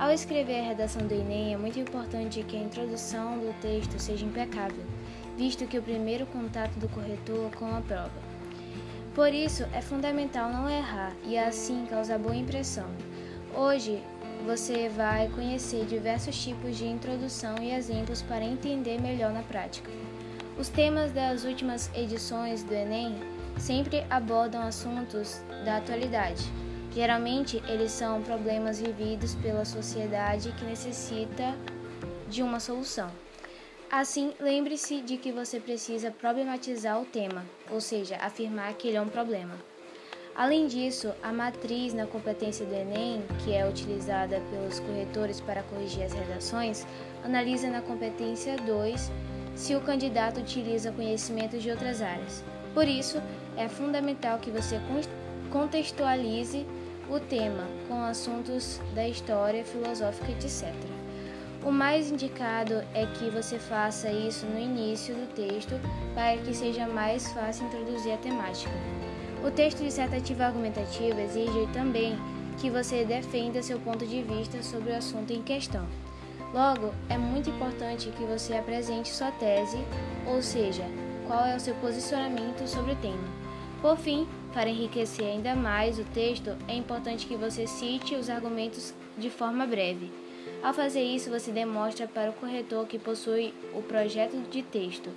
Ao escrever a redação do Enem, é muito importante que a introdução do texto seja impecável, visto que o primeiro contato do corretor com a prova. Por isso, é fundamental não errar e assim causar boa impressão. Hoje, você vai conhecer diversos tipos de introdução e exemplos para entender melhor na prática. Os temas das últimas edições do Enem sempre abordam assuntos da atualidade Geralmente, eles são problemas vividos pela sociedade que necessita de uma solução. Assim, lembre-se de que você precisa problematizar o tema, ou seja, afirmar que ele é um problema. Além disso, a matriz na competência do Enem, que é utilizada pelos corretores para corrigir as redações, analisa na competência 2 se o candidato utiliza conhecimentos de outras áreas. Por isso, é fundamental que você contextualize o tema com assuntos da história, filosófica, etc. O mais indicado é que você faça isso no início do texto para que seja mais fácil introduzir a temática. O texto dissertativo argumentativo exige também que você defenda seu ponto de vista sobre o assunto em questão. Logo, é muito importante que você apresente sua tese, ou seja, qual é o seu posicionamento sobre o tema. Por fim, para enriquecer ainda mais o texto, é importante que você cite os argumentos de forma breve. Ao fazer isso, você demonstra para o corretor que possui o projeto de texto,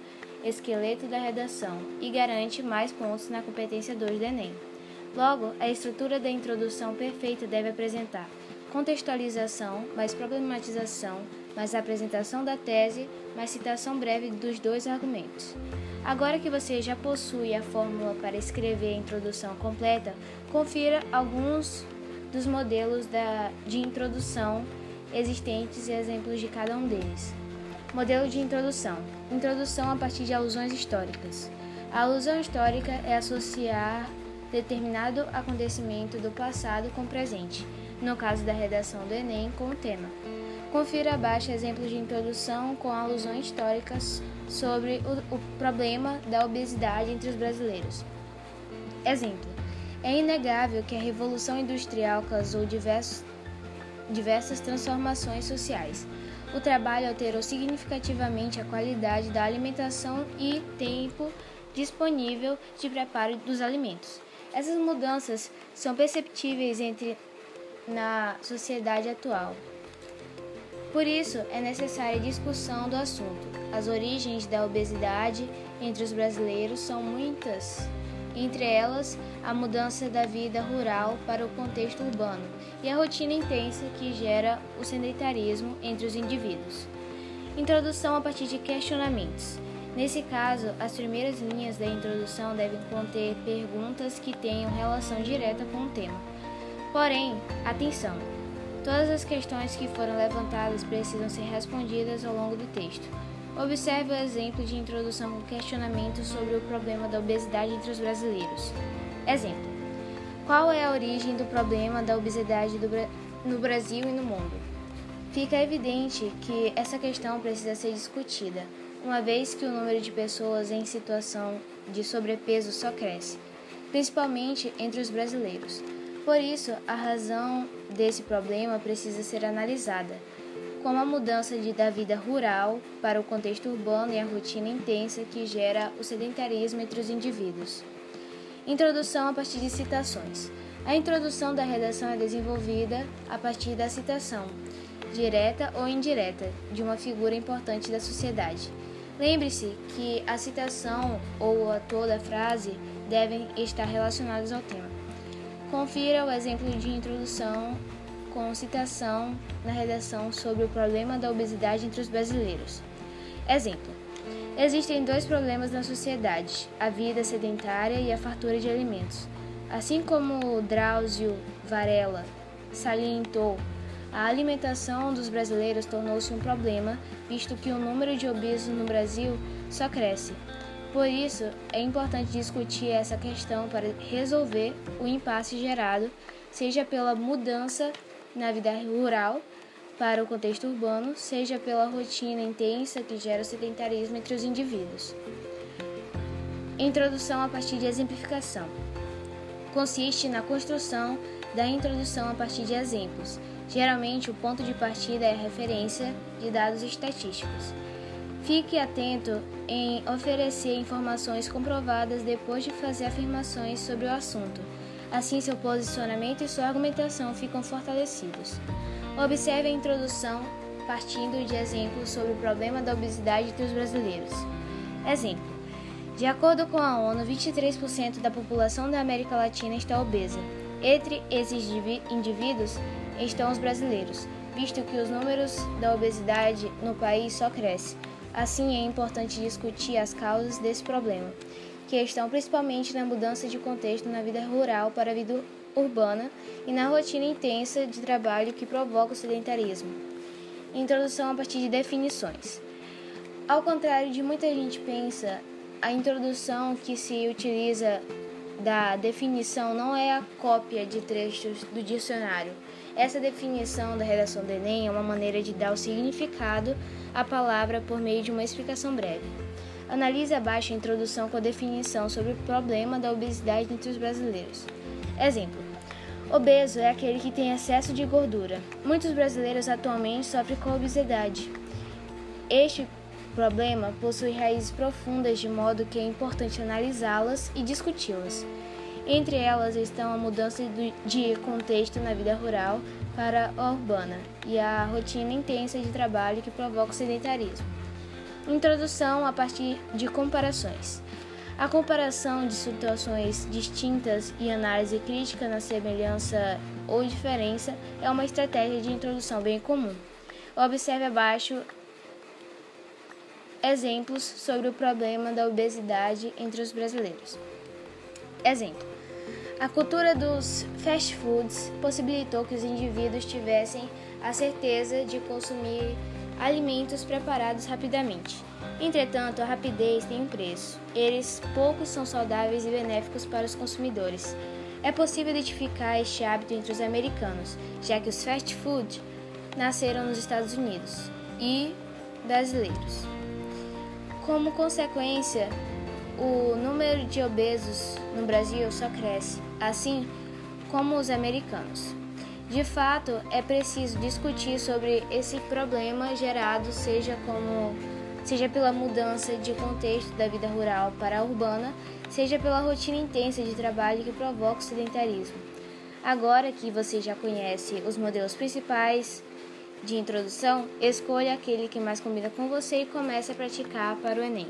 esqueleto da redação e garante mais pontos na competência 2 do Enem. Logo, a estrutura da introdução perfeita deve apresentar contextualização, mais problematização, mais apresentação da tese, mais citação breve dos dois argumentos. Agora que você já possui a fórmula para escrever a introdução completa, confira alguns dos modelos da, de introdução existentes e exemplos de cada um deles. Modelo de introdução: Introdução a partir de alusões históricas. A alusão histórica é associar determinado acontecimento do passado com o presente, no caso da redação do Enem, com o tema. Confira abaixo exemplos de introdução com alusões históricas sobre o, o problema da obesidade entre os brasileiros. Exemplo: é inegável que a Revolução Industrial causou diversos, diversas transformações sociais. O trabalho alterou significativamente a qualidade da alimentação e tempo disponível de preparo dos alimentos. Essas mudanças são perceptíveis entre na sociedade atual. Por isso, é necessária discussão do assunto. As origens da obesidade entre os brasileiros são muitas, entre elas a mudança da vida rural para o contexto urbano e a rotina intensa que gera o sedentarismo entre os indivíduos. Introdução a partir de questionamentos. Nesse caso, as primeiras linhas da introdução devem conter perguntas que tenham relação direta com o tema. Porém, atenção! Todas as questões que foram levantadas precisam ser respondidas ao longo do texto. Observe o exemplo de introdução com questionamento sobre o problema da obesidade entre os brasileiros. Exemplo: Qual é a origem do problema da obesidade Bra no Brasil e no mundo? Fica evidente que essa questão precisa ser discutida, uma vez que o número de pessoas em situação de sobrepeso só cresce, principalmente entre os brasileiros. Por isso, a razão desse problema precisa ser analisada, como a mudança de, da vida rural para o contexto urbano e a rotina intensa que gera o sedentarismo entre os indivíduos. Introdução a partir de citações. A introdução da redação é desenvolvida a partir da citação, direta ou indireta, de uma figura importante da sociedade. Lembre-se que a citação ou a toda a frase devem estar relacionados ao tema. Confira o exemplo de introdução com citação na redação sobre o problema da obesidade entre os brasileiros. Exemplo: Existem dois problemas na sociedade: a vida sedentária e a fartura de alimentos. Assim como Drauzio Varela salientou, a alimentação dos brasileiros tornou-se um problema, visto que o número de obesos no Brasil só cresce. Por isso, é importante discutir essa questão para resolver o impasse gerado, seja pela mudança na vida rural para o contexto urbano, seja pela rotina intensa que gera o sedentarismo entre os indivíduos. Introdução a partir de exemplificação consiste na construção da introdução a partir de exemplos Geralmente, o ponto de partida é a referência de dados estatísticos. Fique atento em oferecer informações comprovadas depois de fazer afirmações sobre o assunto. Assim, seu posicionamento e sua argumentação ficam fortalecidos. Observe a introdução partindo de exemplos sobre o problema da obesidade entre os brasileiros. Exemplo: De acordo com a ONU, 23% da população da América Latina está obesa. Entre esses indivíduos estão os brasileiros, visto que os números da obesidade no país só crescem. Assim, é importante discutir as causas desse problema, que estão principalmente na mudança de contexto na vida rural para a vida urbana e na rotina intensa de trabalho que provoca o sedentarismo. Introdução a partir de definições. Ao contrário de muita gente pensa, a introdução que se utiliza da definição não é a cópia de trechos do dicionário. Essa definição da redação do Enem é uma maneira de dar o significado à palavra por meio de uma explicação breve. Analise abaixo a introdução com a definição sobre o problema da obesidade entre os brasileiros. Exemplo: Obeso é aquele que tem excesso de gordura. Muitos brasileiros atualmente sofrem com obesidade. Este problema possui raízes profundas, de modo que é importante analisá-las e discuti-las. Entre elas estão a mudança de contexto na vida rural para a urbana e a rotina intensa de trabalho que provoca o sedentarismo. Introdução a partir de comparações. A comparação de situações distintas e análise crítica na semelhança ou diferença é uma estratégia de introdução bem comum. Observe abaixo exemplos sobre o problema da obesidade entre os brasileiros. Exemplo: A cultura dos fast foods possibilitou que os indivíduos tivessem a certeza de consumir alimentos preparados rapidamente. Entretanto, a rapidez tem um preço. Eles poucos são saudáveis e benéficos para os consumidores. É possível identificar este hábito entre os americanos, já que os fast food nasceram nos Estados Unidos e brasileiros. Como consequência, o número de obesos no Brasil só cresce, assim como os americanos. De fato, é preciso discutir sobre esse problema gerado, seja como seja pela mudança de contexto da vida rural para a urbana, seja pela rotina intensa de trabalho que provoca o sedentarismo. Agora que você já conhece os modelos principais, de introdução, escolha aquele que mais combina com você e comece a praticar para o Enem.